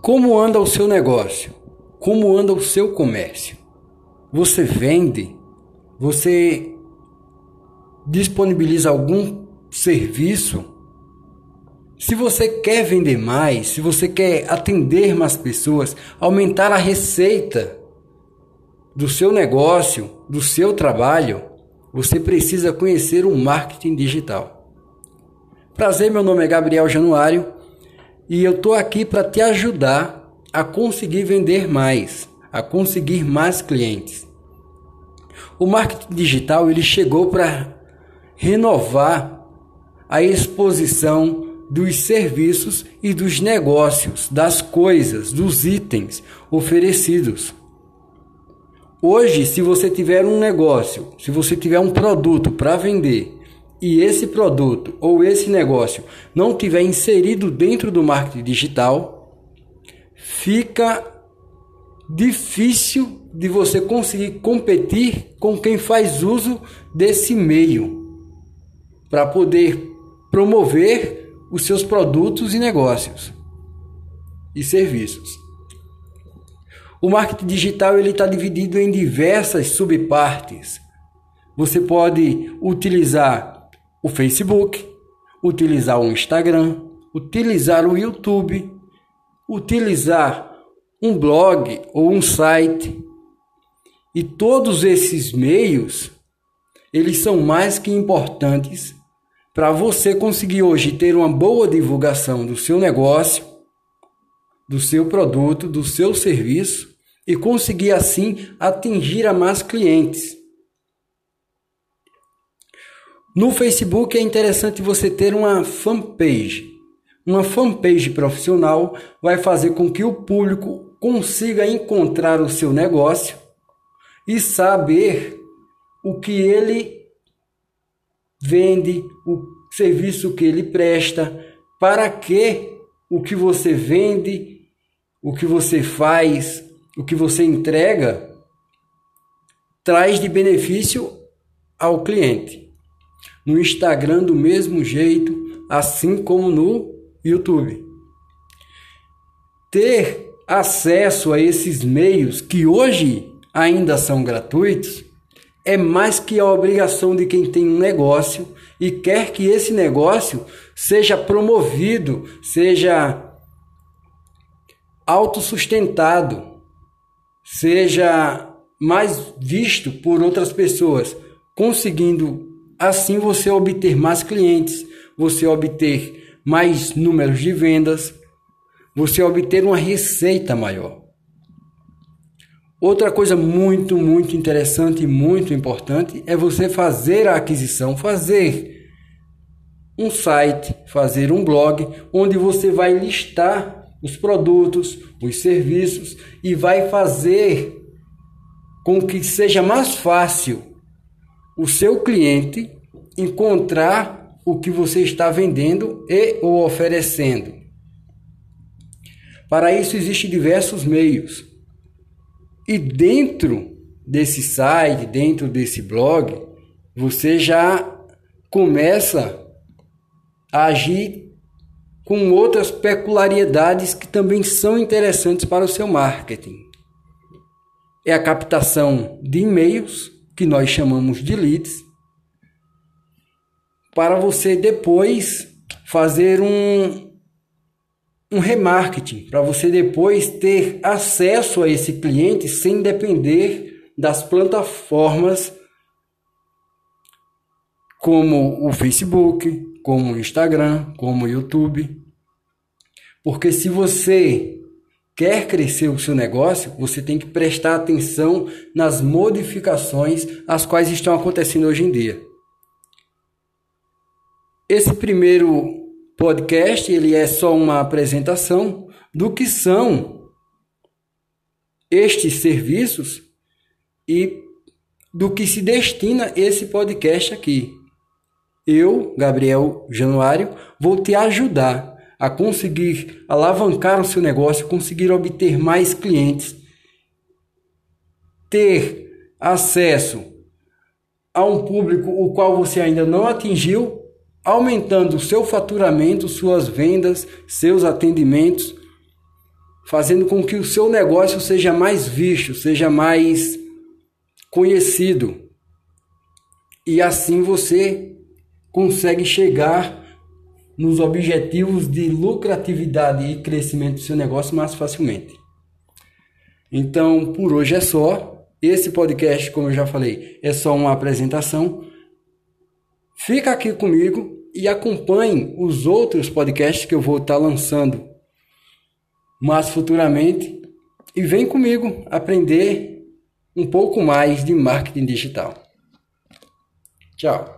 Como anda o seu negócio? Como anda o seu comércio? Você vende? Você disponibiliza algum serviço? Se você quer vender mais, se você quer atender mais pessoas, aumentar a receita do seu negócio, do seu trabalho, você precisa conhecer o marketing digital. Prazer, meu nome é Gabriel Januário e eu estou aqui para te ajudar a conseguir vender mais, a conseguir mais clientes. O marketing digital ele chegou para renovar a exposição dos serviços e dos negócios, das coisas, dos itens oferecidos. Hoje, se você tiver um negócio, se você tiver um produto para vender e esse produto ou esse negócio não tiver inserido dentro do marketing digital, fica difícil de você conseguir competir com quem faz uso desse meio para poder promover os seus produtos e negócios e serviços. O marketing digital ele está dividido em diversas subpartes. Você pode utilizar o Facebook, utilizar o Instagram, utilizar o YouTube, utilizar um blog ou um site. E todos esses meios, eles são mais que importantes para você conseguir hoje ter uma boa divulgação do seu negócio, do seu produto, do seu serviço e conseguir assim atingir a mais clientes. No Facebook é interessante você ter uma fanpage. Uma fanpage profissional vai fazer com que o público consiga encontrar o seu negócio e saber o que ele vende, o serviço que ele presta, para que o que você vende o que você faz, o que você entrega, traz de benefício ao cliente. No Instagram, do mesmo jeito, assim como no YouTube. Ter acesso a esses meios que hoje ainda são gratuitos é mais que a obrigação de quem tem um negócio e quer que esse negócio seja promovido, seja autossustentado, seja mais visto por outras pessoas, conseguindo assim você obter mais clientes, você obter mais números de vendas, você obter uma receita maior. Outra coisa muito, muito interessante e muito importante é você fazer a aquisição, fazer um site, fazer um blog onde você vai listar os produtos, os serviços e vai fazer com que seja mais fácil o seu cliente encontrar o que você está vendendo e ou oferecendo. Para isso existem diversos meios. E dentro desse site, dentro desse blog, você já começa a agir com outras peculiaridades que também são interessantes para o seu marketing. É a captação de e-mails, que nós chamamos de leads, para você depois fazer um, um remarketing, para você depois ter acesso a esse cliente sem depender das plataformas como o Facebook, como o Instagram, como o YouTube. Porque se você quer crescer o seu negócio, você tem que prestar atenção nas modificações as quais estão acontecendo hoje em dia. Esse primeiro podcast, ele é só uma apresentação do que são estes serviços e do que se destina esse podcast aqui. Eu, Gabriel Januário, vou te ajudar a conseguir alavancar o seu negócio, conseguir obter mais clientes, ter acesso a um público o qual você ainda não atingiu, aumentando o seu faturamento, suas vendas, seus atendimentos, fazendo com que o seu negócio seja mais visto, seja mais conhecido. E assim você consegue chegar nos objetivos de lucratividade e crescimento do seu negócio mais facilmente. Então, por hoje é só. Esse podcast, como eu já falei, é só uma apresentação. Fica aqui comigo e acompanhe os outros podcasts que eu vou estar lançando mais futuramente e vem comigo aprender um pouco mais de marketing digital. Tchau.